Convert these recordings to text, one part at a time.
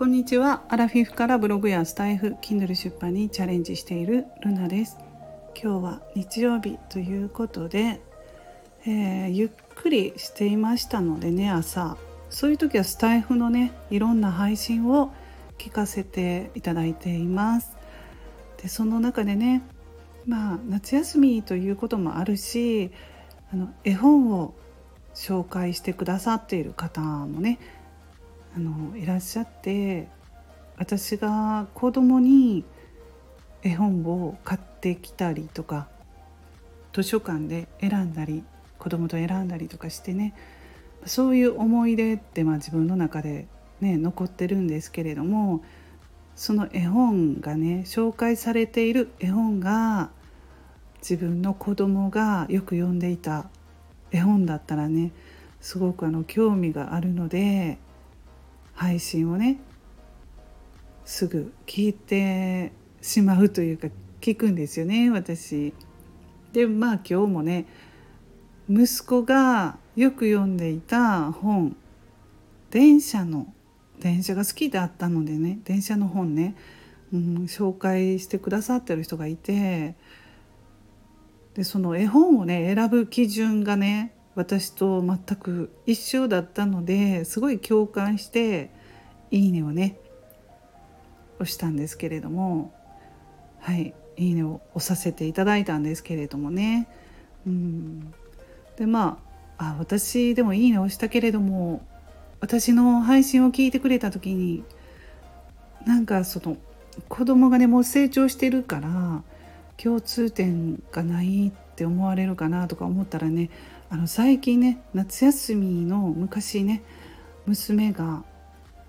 こんにちは。アラフィフからブログやスタイフ Kindle 出版にチャレンジしているルナです。今日は日曜日ということで、えー、ゆっくりしていましたのでね朝。そういう時はスタイフのねいろんな配信を聞かせていただいています。でその中でねまあ夏休みということもあるしあの絵本を紹介してくださっている方もねあのいらっしゃって私が子供に絵本を買ってきたりとか図書館で選んだり子供と選んだりとかしてねそういう思い出ってまあ自分の中でね残ってるんですけれどもその絵本がね紹介されている絵本が自分の子供がよく読んでいた絵本だったらねすごくあの興味があるので配信をねすぐ聞いてしまうというか聞くんですよね私。でまあ今日もね息子がよく読んでいた本電車の電車が好きだったのでね電車の本ね、うん、紹介してくださってる人がいてでその絵本をね選ぶ基準がね私と全く一緒だったのですごい共感して「いいね」をね押したんですけれどもはい「いいね」を押させていただいたんですけれどもね。うん。でまああ私でも「いいね」押したけれども私の配信を聞いてくれた時になんかその子供がねもう成長してるから共通点がないって思われるかなとか思ったらねあの最近ね夏休みの昔ね娘が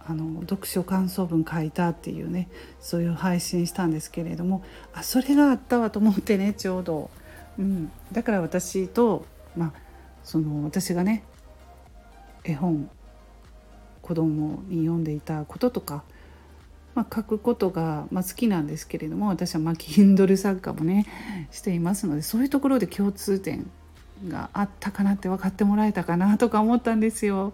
あの読書感想文書いたっていうねそういう配信したんですけれどもあそれがあったわと思ってねちょうど、うん、だから私と、まあ、その私がね絵本子供に読んでいたこととか、まあ、書くことが、まあ、好きなんですけれども私はまあ Kindle 作家もねしていますのでそういうところで共通点があったかなって分かってもらえたかなとか思ったんですよ。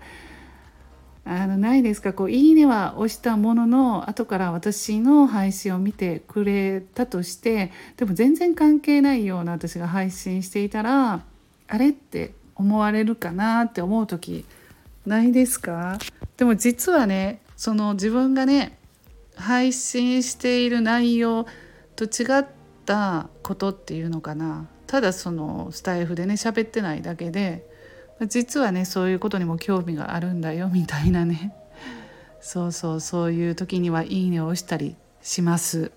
あのないですか？こう「いいね」は押したものの後から私の配信を見てくれたとしてでも全然関係ないような私が配信していたらあれって思われるかなって思う時ないですか？でも実はねその自分がね配信している内容と違ったことっていうのかな。ただそのスタイフでね喋ってないだけで実はねそういうことにも興味があるんだよみたいなねそうそうそういう時には「いいね」を押したりします。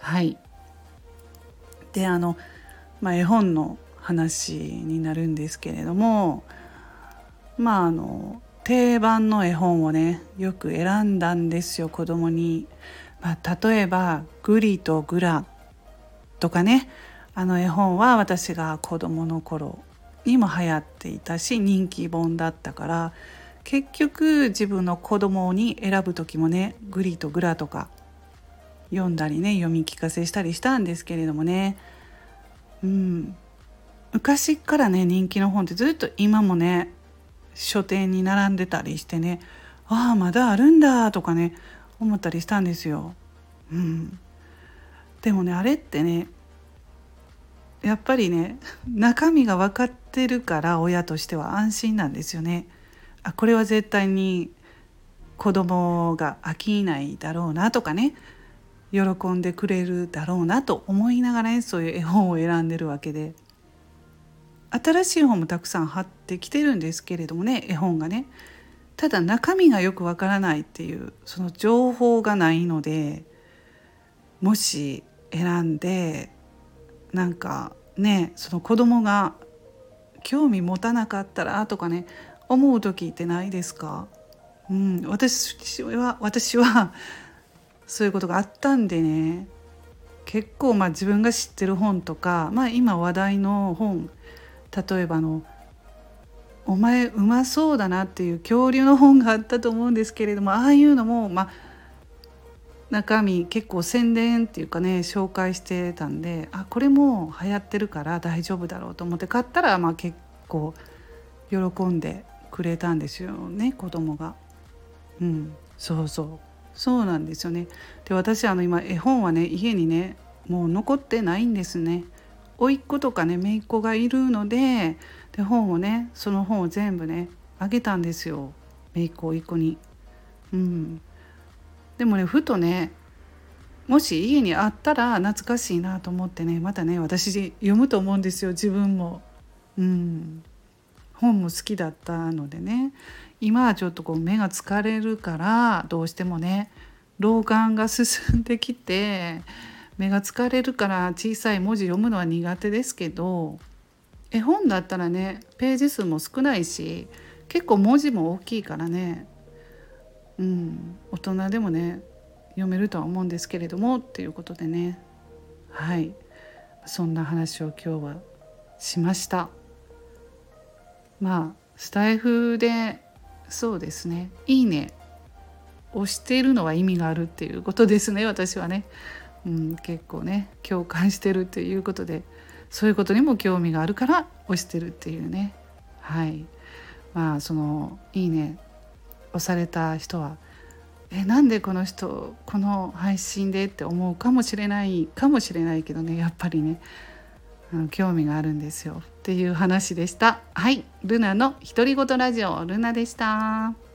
はいであの、まあ、絵本の話になるんですけれどもまああの定番の絵本をねよく選んだんですよ子供に。まあ、例えば「グリとグラ」とかねあの絵本は私が子供の頃にも流行っていたし人気本だったから結局自分の子供に選ぶ時もねグリとグラとか読んだりね読み聞かせしたりしたんですけれどもね。うん。昔からね人気の本ってずっと今もね書店に並んでたりしてねああまだあるんだとかね思ったりしたんですよ。うん、でもねあれってねやっぱりね中身が分かってるから親としては安心なんですよね。あこれは絶対に子供が飽きないだろうなとかね喜んでくれるだろうなと思いながらねそういう絵本を選んでるわけで新しい本もたくさん貼ってきてるんですけれどもね絵本がねただ中身がよくわからないっていうその情報がないのでもし選んでなんかねその子供が興味持たなかったらとかね思う時ってないですか、うん、私は私はそういうことがあったんでね結構まあ自分が知ってる本とか、まあ、今話題の本例えばの「お前うまそうだな」っていう恐竜の本があったと思うんですけれどもああいうのもまあ中身結構宣伝っていうかね紹介してたんであこれも流行ってるから大丈夫だろうと思って買ったらまあ結構喜んでくれたんですよね子供が。うん。そうそう。そうなんですよね。で私あの今絵本はね家にねもう残ってないんですね。甥っ子とかね姪っ子がいるのでで本をねその本を全部ねあげたんですよ。姪っ子甥っ子に。うん。でもねふとねもし家にあったら懐かしいなと思ってねまたね私読むと思うんですよ自分も。うん。本も好きだったのでね。今はちょっとこう目が疲れるからどうしてもね老眼が進んできて目が疲れるから小さい文字読むのは苦手ですけど絵本だったらねページ数も少ないし結構文字も大きいからねうん。大人でもね読めるとは思うんですけれどもっていうことでね。はい。そんな話を今日はしました。まあスタイフでそうですね「いいね」押しているのは意味があるっていうことですね私はね、うん、結構ね共感してるっていうことでそういうことにも興味があるから押してるっていうね。はい。まあその「いいね」押された人はえなんでこの人この配信でって思うかもしれないかもしれないけどねやっぱりね興味があるんですよっていう話でした。はいルナの独り言ラジオルナでした。